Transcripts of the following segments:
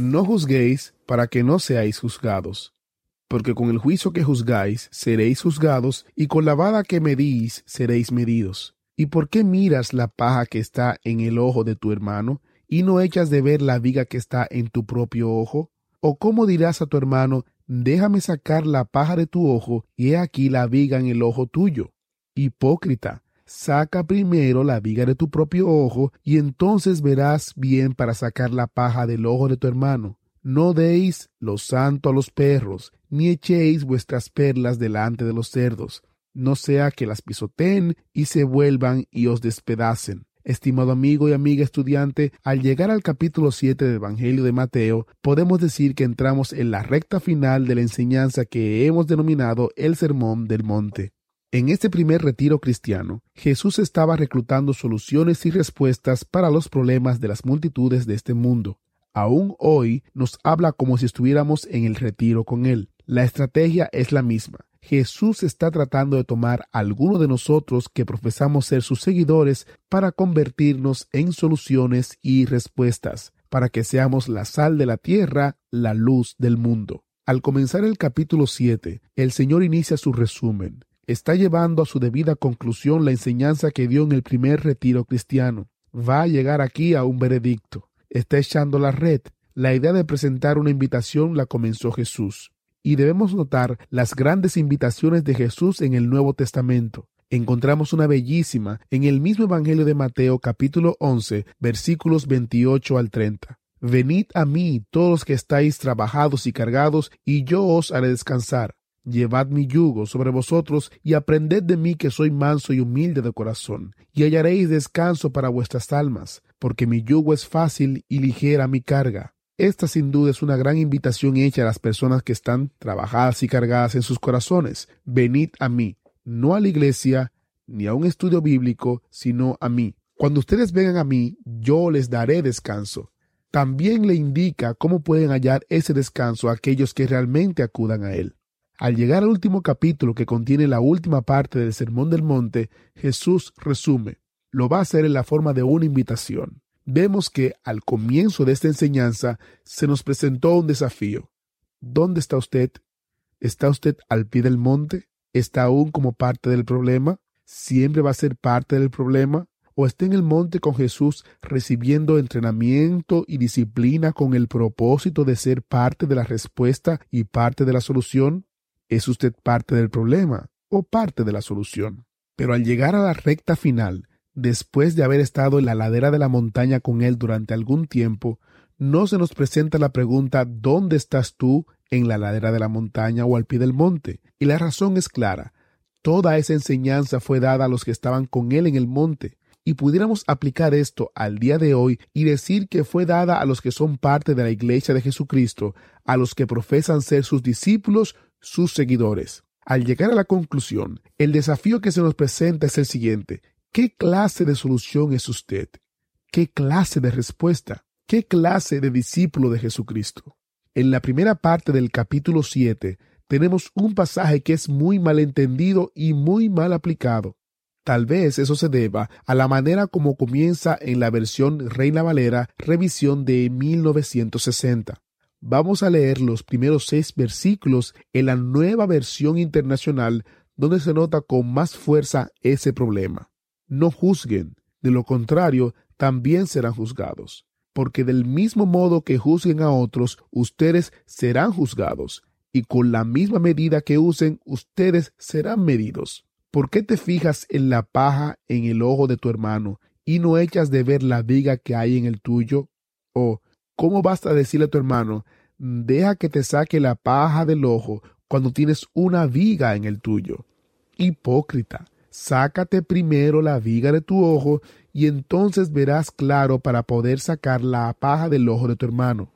No juzguéis para que no seáis juzgados, porque con el juicio que juzgáis seréis juzgados, y con la vara que medís seréis medidos. ¿Y por qué miras la paja que está en el ojo de tu hermano, y no echas de ver la viga que está en tu propio ojo? ¿O cómo dirás a tu hermano, déjame sacar la paja de tu ojo, y he aquí la viga en el ojo tuyo? Hipócrita, saca primero la viga de tu propio ojo, y entonces verás bien para sacar la paja del ojo de tu hermano. No deis lo santo a los perros, ni echéis vuestras perlas delante de los cerdos, no sea que las pisoteen y se vuelvan y os despedacen. Estimado amigo y amiga estudiante, al llegar al capítulo 7 del Evangelio de Mateo, podemos decir que entramos en la recta final de la enseñanza que hemos denominado el Sermón del Monte. En este primer retiro cristiano, Jesús estaba reclutando soluciones y respuestas para los problemas de las multitudes de este mundo. Aún hoy nos habla como si estuviéramos en el retiro con Él. La estrategia es la misma. Jesús está tratando de tomar a alguno de nosotros que profesamos ser sus seguidores para convertirnos en soluciones y respuestas, para que seamos la sal de la tierra, la luz del mundo. Al comenzar el capítulo 7, el Señor inicia su resumen. Está llevando a su debida conclusión la enseñanza que dio en el primer retiro cristiano. Va a llegar aquí a un veredicto. Está echando la red. La idea de presentar una invitación la comenzó Jesús y debemos notar las grandes invitaciones de Jesús en el Nuevo Testamento. Encontramos una bellísima en el mismo Evangelio de Mateo capítulo 11 versículos 28 al 30. Venid a mí todos los que estáis trabajados y cargados, y yo os haré descansar. Llevad mi yugo sobre vosotros y aprended de mí que soy manso y humilde de corazón, y hallaréis descanso para vuestras almas, porque mi yugo es fácil y ligera mi carga. Esta sin duda es una gran invitación hecha a las personas que están trabajadas y cargadas en sus corazones. Venid a mí, no a la iglesia ni a un estudio bíblico, sino a mí. Cuando ustedes vengan a mí, yo les daré descanso. También le indica cómo pueden hallar ese descanso a aquellos que realmente acudan a él. Al llegar al último capítulo que contiene la última parte del Sermón del Monte, Jesús resume. Lo va a hacer en la forma de una invitación vemos que al comienzo de esta enseñanza se nos presentó un desafío. ¿Dónde está usted? ¿Está usted al pie del monte? ¿Está aún como parte del problema? ¿Siempre va a ser parte del problema? ¿O está en el monte con Jesús recibiendo entrenamiento y disciplina con el propósito de ser parte de la respuesta y parte de la solución? ¿Es usted parte del problema o parte de la solución? Pero al llegar a la recta final, después de haber estado en la ladera de la montaña con él durante algún tiempo, no se nos presenta la pregunta ¿dónde estás tú en la ladera de la montaña o al pie del monte? Y la razón es clara. Toda esa enseñanza fue dada a los que estaban con él en el monte. Y pudiéramos aplicar esto al día de hoy y decir que fue dada a los que son parte de la iglesia de Jesucristo, a los que profesan ser sus discípulos, sus seguidores. Al llegar a la conclusión, el desafío que se nos presenta es el siguiente. ¿Qué clase de solución es usted? ¿Qué clase de respuesta? ¿Qué clase de discípulo de Jesucristo? En la primera parte del capítulo 7 tenemos un pasaje que es muy mal entendido y muy mal aplicado. Tal vez eso se deba a la manera como comienza en la versión Reina Valera revisión de 1960. Vamos a leer los primeros seis versículos en la nueva versión internacional donde se nota con más fuerza ese problema no juzguen, de lo contrario, también serán juzgados. Porque del mismo modo que juzguen a otros, ustedes serán juzgados, y con la misma medida que usen, ustedes serán medidos. ¿Por qué te fijas en la paja en el ojo de tu hermano y no echas de ver la viga que hay en el tuyo? ¿O cómo basta decirle a tu hermano, deja que te saque la paja del ojo cuando tienes una viga en el tuyo? Hipócrita sácate primero la viga de tu ojo, y entonces verás claro para poder sacar la paja del ojo de tu hermano.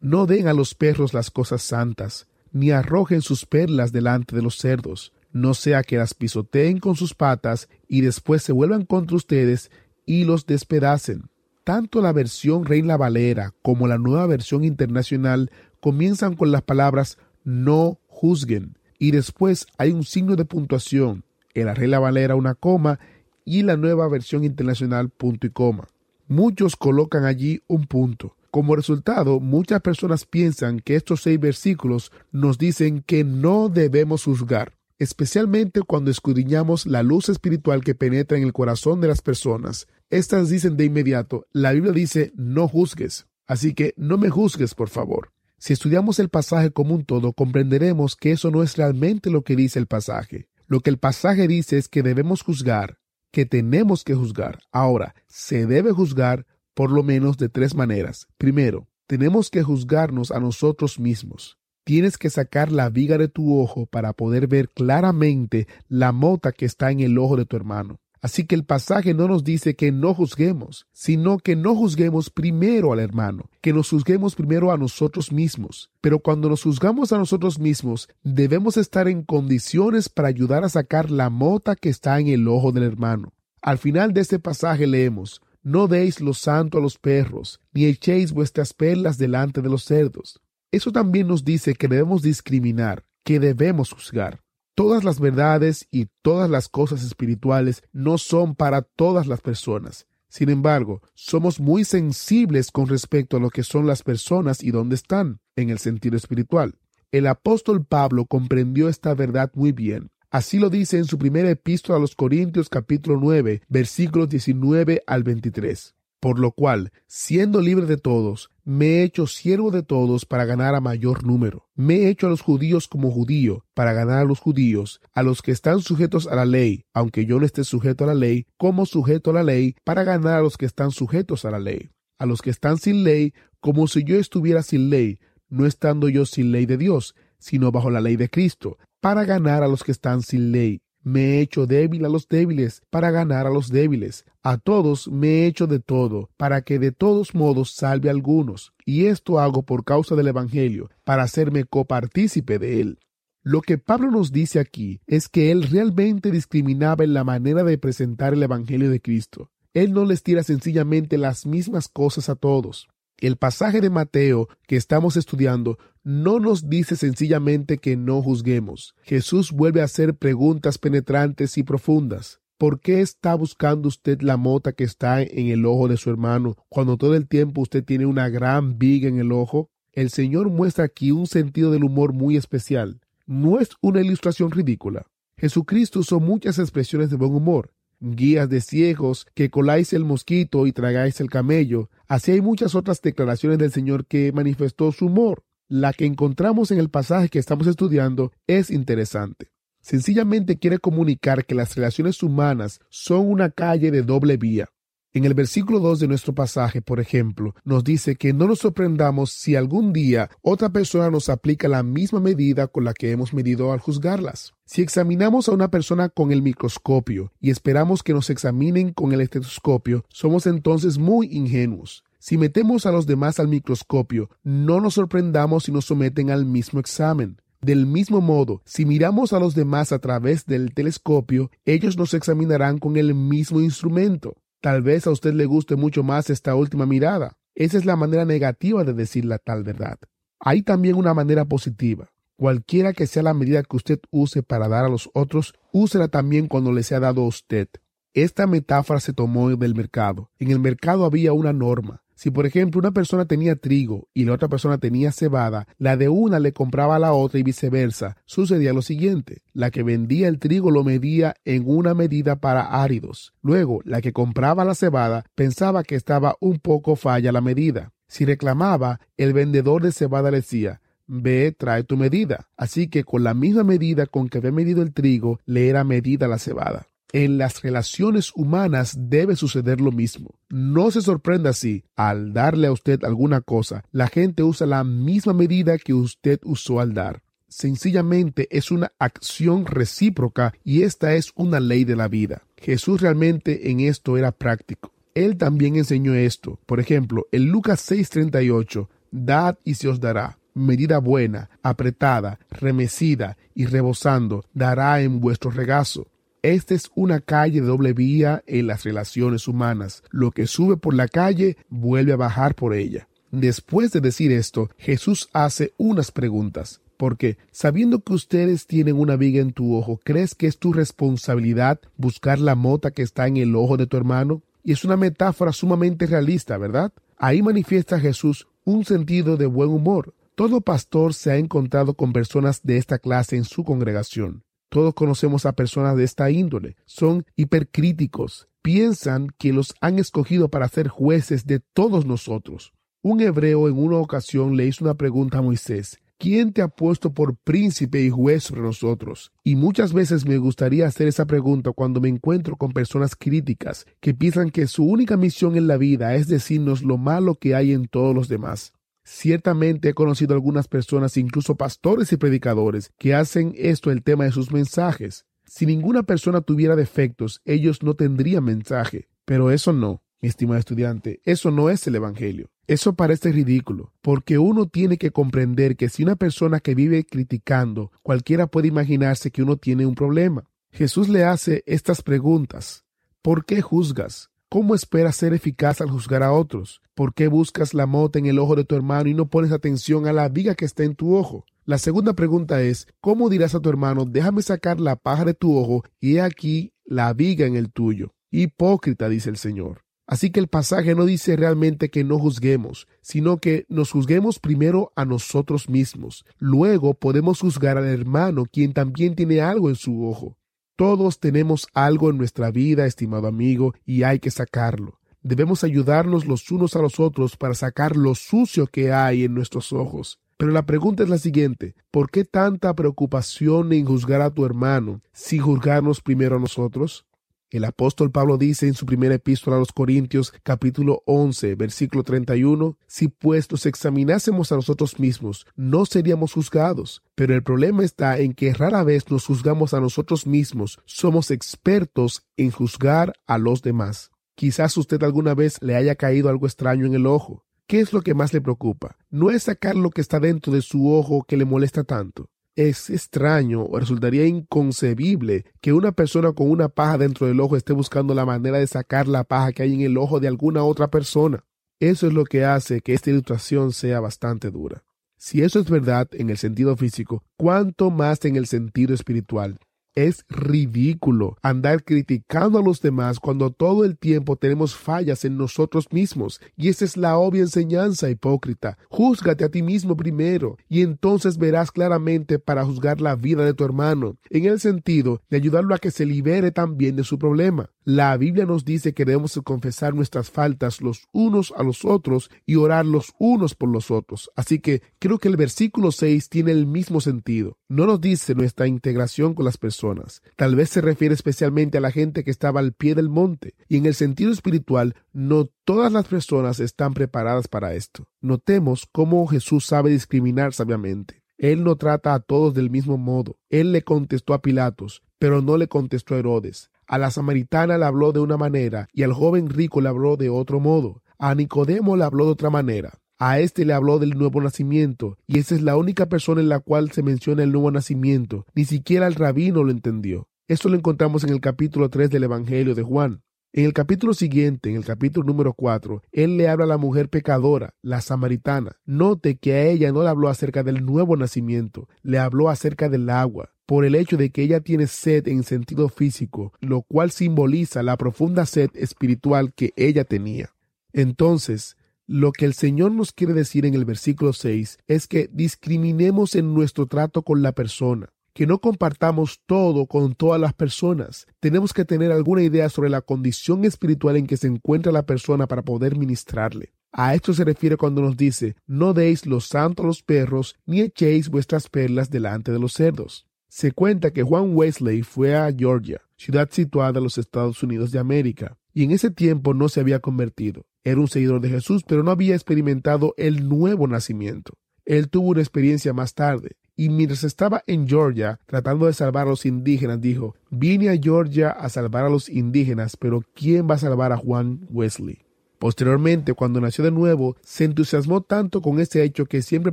No den a los perros las cosas santas, ni arrojen sus perlas delante de los cerdos, no sea que las pisoteen con sus patas y después se vuelvan contra ustedes y los despedacen. Tanto la versión Reina Valera como la nueva versión internacional comienzan con las palabras no juzguen y después hay un signo de puntuación en la Regla Valera una coma y la nueva versión internacional punto y coma. Muchos colocan allí un punto. Como resultado, muchas personas piensan que estos seis versículos nos dicen que no debemos juzgar, especialmente cuando escudriñamos la luz espiritual que penetra en el corazón de las personas. Estas dicen de inmediato, la Biblia dice, no juzgues. Así que no me juzgues, por favor. Si estudiamos el pasaje como un todo, comprenderemos que eso no es realmente lo que dice el pasaje. Lo que el pasaje dice es que debemos juzgar, que tenemos que juzgar. Ahora, se debe juzgar por lo menos de tres maneras. Primero, tenemos que juzgarnos a nosotros mismos. Tienes que sacar la viga de tu ojo para poder ver claramente la mota que está en el ojo de tu hermano. Así que el pasaje no nos dice que no juzguemos, sino que no juzguemos primero al hermano, que nos juzguemos primero a nosotros mismos. Pero cuando nos juzgamos a nosotros mismos, debemos estar en condiciones para ayudar a sacar la mota que está en el ojo del hermano. Al final de este pasaje leemos, no deis lo santo a los perros, ni echéis vuestras perlas delante de los cerdos. Eso también nos dice que debemos discriminar, que debemos juzgar. Todas las verdades y todas las cosas espirituales no son para todas las personas. Sin embargo, somos muy sensibles con respecto a lo que son las personas y dónde están, en el sentido espiritual. El apóstol Pablo comprendió esta verdad muy bien. Así lo dice en su primera epístola a los Corintios capítulo 9, versículos 19 al 23. Por lo cual, siendo libre de todos, me he hecho siervo de todos para ganar a mayor número. Me he hecho a los judíos como judío para ganar a los judíos, a los que están sujetos a la ley, aunque yo no esté sujeto a la ley, como sujeto a la ley para ganar a los que están sujetos a la ley. A los que están sin ley, como si yo estuviera sin ley, no estando yo sin ley de Dios, sino bajo la ley de Cristo, para ganar a los que están sin ley. Me he hecho débil a los débiles, para ganar a los débiles. A todos me he hecho de todo, para que de todos modos salve a algunos. Y esto hago por causa del Evangelio, para hacerme copartícipe de él. Lo que Pablo nos dice aquí es que él realmente discriminaba en la manera de presentar el Evangelio de Cristo. Él no les tira sencillamente las mismas cosas a todos. El pasaje de Mateo que estamos estudiando no nos dice sencillamente que no juzguemos. Jesús vuelve a hacer preguntas penetrantes y profundas. ¿Por qué está buscando usted la mota que está en el ojo de su hermano cuando todo el tiempo usted tiene una gran viga en el ojo? El Señor muestra aquí un sentido del humor muy especial. No es una ilustración ridícula. Jesucristo usó muchas expresiones de buen humor guías de ciegos, que coláis el mosquito y tragáis el camello. Así hay muchas otras declaraciones del Señor que manifestó su humor. La que encontramos en el pasaje que estamos estudiando es interesante. Sencillamente quiere comunicar que las relaciones humanas son una calle de doble vía. En el versículo 2 de nuestro pasaje, por ejemplo, nos dice que no nos sorprendamos si algún día otra persona nos aplica la misma medida con la que hemos medido al juzgarlas. Si examinamos a una persona con el microscopio y esperamos que nos examinen con el estetoscopio, somos entonces muy ingenuos. Si metemos a los demás al microscopio, no nos sorprendamos si nos someten al mismo examen. Del mismo modo, si miramos a los demás a través del telescopio, ellos nos examinarán con el mismo instrumento. Tal vez a usted le guste mucho más esta última mirada. Esa es la manera negativa de decir la tal verdad. Hay también una manera positiva. Cualquiera que sea la medida que usted use para dar a los otros, úsela también cuando le sea dado a usted. Esta metáfora se tomó del mercado. En el mercado había una norma. Si por ejemplo una persona tenía trigo y la otra persona tenía cebada, la de una le compraba a la otra y viceversa. Sucedía lo siguiente, la que vendía el trigo lo medía en una medida para áridos. Luego, la que compraba la cebada pensaba que estaba un poco falla la medida. Si reclamaba, el vendedor de cebada le decía, Ve, trae tu medida. Así que con la misma medida con que había medido el trigo, le era medida la cebada. En las relaciones humanas debe suceder lo mismo. No se sorprenda si, al darle a usted alguna cosa, la gente usa la misma medida que usted usó al dar. Sencillamente es una acción recíproca y esta es una ley de la vida. Jesús realmente en esto era práctico. Él también enseñó esto. Por ejemplo, en Lucas 6:38, dad y se os dará. Medida buena, apretada, remecida y rebosando, dará en vuestro regazo esta es una calle de doble vía en las relaciones humanas. Lo que sube por la calle vuelve a bajar por ella. Después de decir esto, Jesús hace unas preguntas. Porque, sabiendo que ustedes tienen una viga en tu ojo, ¿crees que es tu responsabilidad buscar la mota que está en el ojo de tu hermano? Y es una metáfora sumamente realista, ¿verdad? Ahí manifiesta Jesús un sentido de buen humor. Todo pastor se ha encontrado con personas de esta clase en su congregación. Todos conocemos a personas de esta índole. Son hipercríticos. Piensan que los han escogido para ser jueces de todos nosotros. Un hebreo en una ocasión le hizo una pregunta a Moisés. ¿Quién te ha puesto por príncipe y juez sobre nosotros? Y muchas veces me gustaría hacer esa pregunta cuando me encuentro con personas críticas que piensan que su única misión en la vida es decirnos lo malo que hay en todos los demás. Ciertamente he conocido algunas personas, incluso pastores y predicadores, que hacen esto el tema de sus mensajes. Si ninguna persona tuviera defectos, ellos no tendrían mensaje. Pero eso no, mi estimado estudiante, eso no es el Evangelio. Eso parece ridículo, porque uno tiene que comprender que si una persona que vive criticando, cualquiera puede imaginarse que uno tiene un problema. Jesús le hace estas preguntas. ¿Por qué juzgas? ¿Cómo esperas ser eficaz al juzgar a otros? ¿Por qué buscas la mota en el ojo de tu hermano y no pones atención a la viga que está en tu ojo? La segunda pregunta es, ¿cómo dirás a tu hermano, déjame sacar la paja de tu ojo y he aquí la viga en el tuyo? Hipócrita, dice el Señor. Así que el pasaje no dice realmente que no juzguemos, sino que nos juzguemos primero a nosotros mismos. Luego podemos juzgar al hermano quien también tiene algo en su ojo. Todos tenemos algo en nuestra vida, estimado amigo, y hay que sacarlo. Debemos ayudarnos los unos a los otros para sacar lo sucio que hay en nuestros ojos. Pero la pregunta es la siguiente, ¿por qué tanta preocupación en juzgar a tu hermano sin juzgarnos primero a nosotros? El apóstol Pablo dice en su primera epístola a los Corintios capítulo 11 versículo 31, si pues nos examinásemos a nosotros mismos, no seríamos juzgados. Pero el problema está en que rara vez nos juzgamos a nosotros mismos, somos expertos en juzgar a los demás. Quizás usted alguna vez le haya caído algo extraño en el ojo. ¿Qué es lo que más le preocupa? No es sacar lo que está dentro de su ojo que le molesta tanto. Es extraño o resultaría inconcebible que una persona con una paja dentro del ojo esté buscando la manera de sacar la paja que hay en el ojo de alguna otra persona. Eso es lo que hace que esta ilustración sea bastante dura. Si eso es verdad en el sentido físico, ¿cuánto más en el sentido espiritual? Es ridículo andar criticando a los demás cuando todo el tiempo tenemos fallas en nosotros mismos. Y esa es la obvia enseñanza hipócrita. Júzgate a ti mismo primero y entonces verás claramente para juzgar la vida de tu hermano, en el sentido de ayudarlo a que se libere también de su problema. La Biblia nos dice que debemos confesar nuestras faltas los unos a los otros y orar los unos por los otros. Así que creo que el versículo 6 tiene el mismo sentido. No nos dice nuestra integración con las personas. Tal vez se refiere especialmente a la gente que estaba al pie del monte. Y en el sentido espiritual, no todas las personas están preparadas para esto. Notemos cómo Jesús sabe discriminar sabiamente. Él no trata a todos del mismo modo. Él le contestó a Pilatos, pero no le contestó a Herodes. A la samaritana le habló de una manera y al joven rico le habló de otro modo. A Nicodemo le habló de otra manera. A este le habló del nuevo nacimiento, y esa es la única persona en la cual se menciona el nuevo nacimiento. Ni siquiera el rabino lo entendió. Esto lo encontramos en el capítulo 3 del Evangelio de Juan. En el capítulo siguiente, en el capítulo número 4, él le habla a la mujer pecadora, la samaritana. Note que a ella no le habló acerca del nuevo nacimiento, le habló acerca del agua por el hecho de que ella tiene sed en sentido físico, lo cual simboliza la profunda sed espiritual que ella tenía. Entonces, lo que el Señor nos quiere decir en el versículo 6 es que discriminemos en nuestro trato con la persona, que no compartamos todo con todas las personas. Tenemos que tener alguna idea sobre la condición espiritual en que se encuentra la persona para poder ministrarle. A esto se refiere cuando nos dice, no deis lo santo a los perros, ni echéis vuestras perlas delante de los cerdos. Se cuenta que Juan Wesley fue a Georgia, ciudad situada en los Estados Unidos de América, y en ese tiempo no se había convertido. Era un seguidor de Jesús, pero no había experimentado el nuevo nacimiento. Él tuvo una experiencia más tarde, y mientras estaba en Georgia tratando de salvar a los indígenas, dijo, vine a Georgia a salvar a los indígenas, pero ¿quién va a salvar a Juan Wesley? Posteriormente, cuando nació de nuevo, se entusiasmó tanto con ese hecho que siempre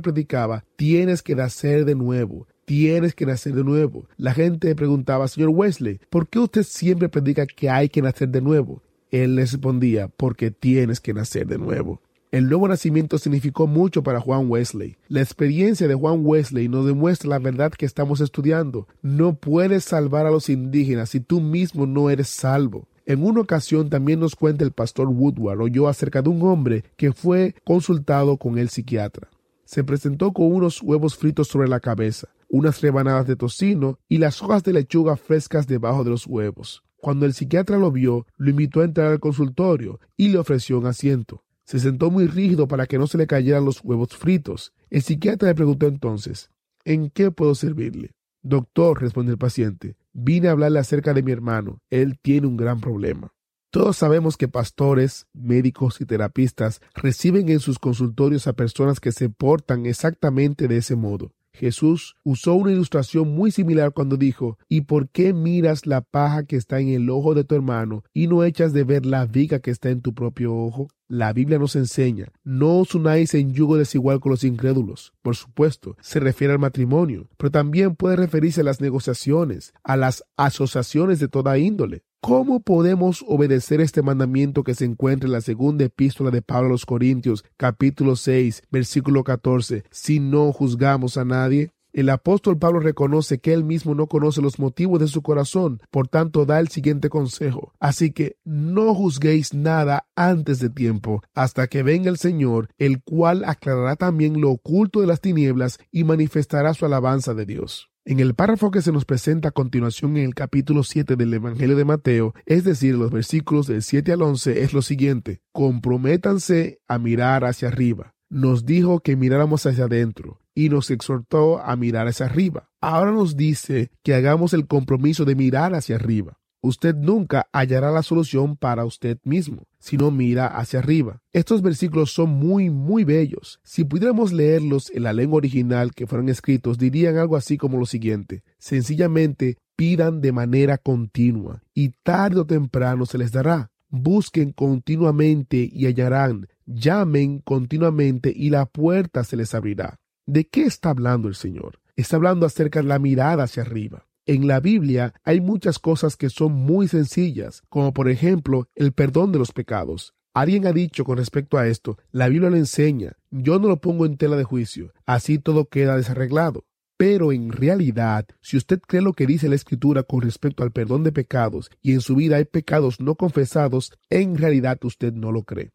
predicaba, tienes que nacer de nuevo, tienes que nacer de nuevo. La gente preguntaba, señor Wesley, ¿por qué usted siempre predica que hay que nacer de nuevo? Él les respondía, porque tienes que nacer de nuevo. El nuevo nacimiento significó mucho para Juan Wesley. La experiencia de Juan Wesley nos demuestra la verdad que estamos estudiando. No puedes salvar a los indígenas si tú mismo no eres salvo. En una ocasión también nos cuenta el pastor Woodward oyó acerca de un hombre que fue consultado con el psiquiatra. Se presentó con unos huevos fritos sobre la cabeza, unas rebanadas de tocino y las hojas de lechuga frescas debajo de los huevos. Cuando el psiquiatra lo vio, lo invitó a entrar al consultorio y le ofreció un asiento. Se sentó muy rígido para que no se le cayeran los huevos fritos. El psiquiatra le preguntó entonces ¿En qué puedo servirle? Doctor, respondió el paciente, vine a hablarle acerca de mi hermano. Él tiene un gran problema. Todos sabemos que pastores, médicos y terapistas reciben en sus consultorios a personas que se portan exactamente de ese modo. Jesús usó una ilustración muy similar cuando dijo, ¿Y por qué miras la paja que está en el ojo de tu hermano y no echas de ver la viga que está en tu propio ojo? La Biblia nos enseña, no os unáis en yugo desigual con los incrédulos. Por supuesto, se refiere al matrimonio, pero también puede referirse a las negociaciones, a las asociaciones de toda índole. ¿Cómo podemos obedecer este mandamiento que se encuentra en la segunda epístola de Pablo a los Corintios, capítulo 6, versículo 14, si no juzgamos a nadie? El apóstol Pablo reconoce que él mismo no conoce los motivos de su corazón, por tanto da el siguiente consejo. Así que no juzguéis nada antes de tiempo, hasta que venga el Señor, el cual aclarará también lo oculto de las tinieblas y manifestará su alabanza de Dios. En el párrafo que se nos presenta a continuación en el capítulo 7 del Evangelio de Mateo, es decir, los versículos del 7 al 11, es lo siguiente, comprométanse a mirar hacia arriba. Nos dijo que miráramos hacia adentro y nos exhortó a mirar hacia arriba. Ahora nos dice que hagamos el compromiso de mirar hacia arriba usted nunca hallará la solución para usted mismo, sino mira hacia arriba. Estos versículos son muy, muy bellos. Si pudiéramos leerlos en la lengua original que fueron escritos, dirían algo así como lo siguiente. Sencillamente, pidan de manera continua, y tarde o temprano se les dará. Busquen continuamente y hallarán. Llamen continuamente y la puerta se les abrirá. ¿De qué está hablando el Señor? Está hablando acerca de la mirada hacia arriba. En la Biblia hay muchas cosas que son muy sencillas, como por ejemplo el perdón de los pecados. Alguien ha dicho con respecto a esto, la Biblia lo enseña, yo no lo pongo en tela de juicio, así todo queda desarreglado. Pero en realidad, si usted cree lo que dice la Escritura con respecto al perdón de pecados y en su vida hay pecados no confesados, en realidad usted no lo cree.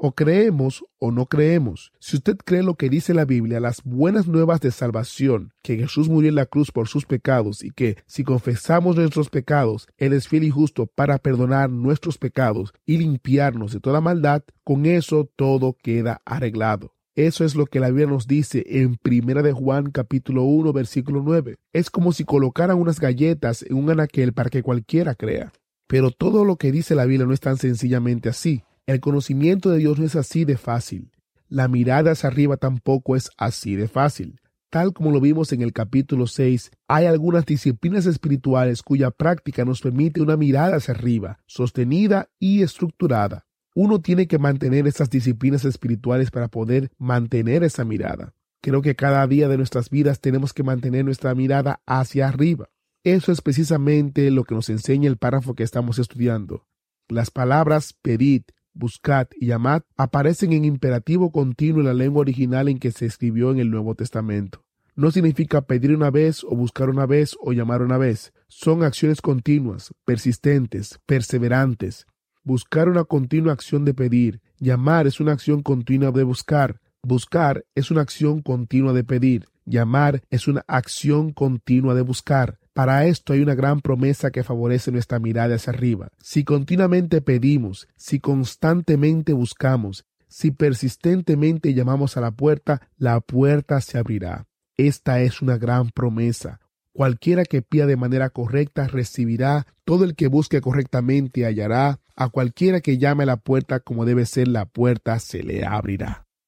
O creemos o no creemos. Si usted cree lo que dice la Biblia, las buenas nuevas de salvación, que Jesús murió en la cruz por sus pecados y que si confesamos nuestros pecados, Él es fiel y justo para perdonar nuestros pecados y limpiarnos de toda maldad, con eso todo queda arreglado. Eso es lo que la Biblia nos dice en Primera de Juan capítulo 1 versículo 9. Es como si colocaran unas galletas en un anaquel para que cualquiera crea. Pero todo lo que dice la Biblia no es tan sencillamente así. El conocimiento de Dios no es así de fácil. La mirada hacia arriba tampoco es así de fácil. Tal como lo vimos en el capítulo 6, hay algunas disciplinas espirituales cuya práctica nos permite una mirada hacia arriba, sostenida y estructurada. Uno tiene que mantener esas disciplinas espirituales para poder mantener esa mirada. Creo que cada día de nuestras vidas tenemos que mantener nuestra mirada hacia arriba. Eso es precisamente lo que nos enseña el párrafo que estamos estudiando. Las palabras pedid, buscad y llamad aparecen en imperativo continuo en la lengua original en que se escribió en el Nuevo Testamento. No significa pedir una vez o buscar una vez o llamar una vez. Son acciones continuas, persistentes, perseverantes. Buscar una continua acción de pedir. Llamar es una acción continua de buscar. Buscar es una acción continua de pedir. Llamar es una acción continua de buscar. Para esto hay una gran promesa que favorece nuestra mirada hacia arriba. Si continuamente pedimos, si constantemente buscamos, si persistentemente llamamos a la puerta, la puerta se abrirá. Esta es una gran promesa. Cualquiera que pida de manera correcta recibirá, todo el que busque correctamente hallará, a cualquiera que llame a la puerta como debe ser la puerta se le abrirá.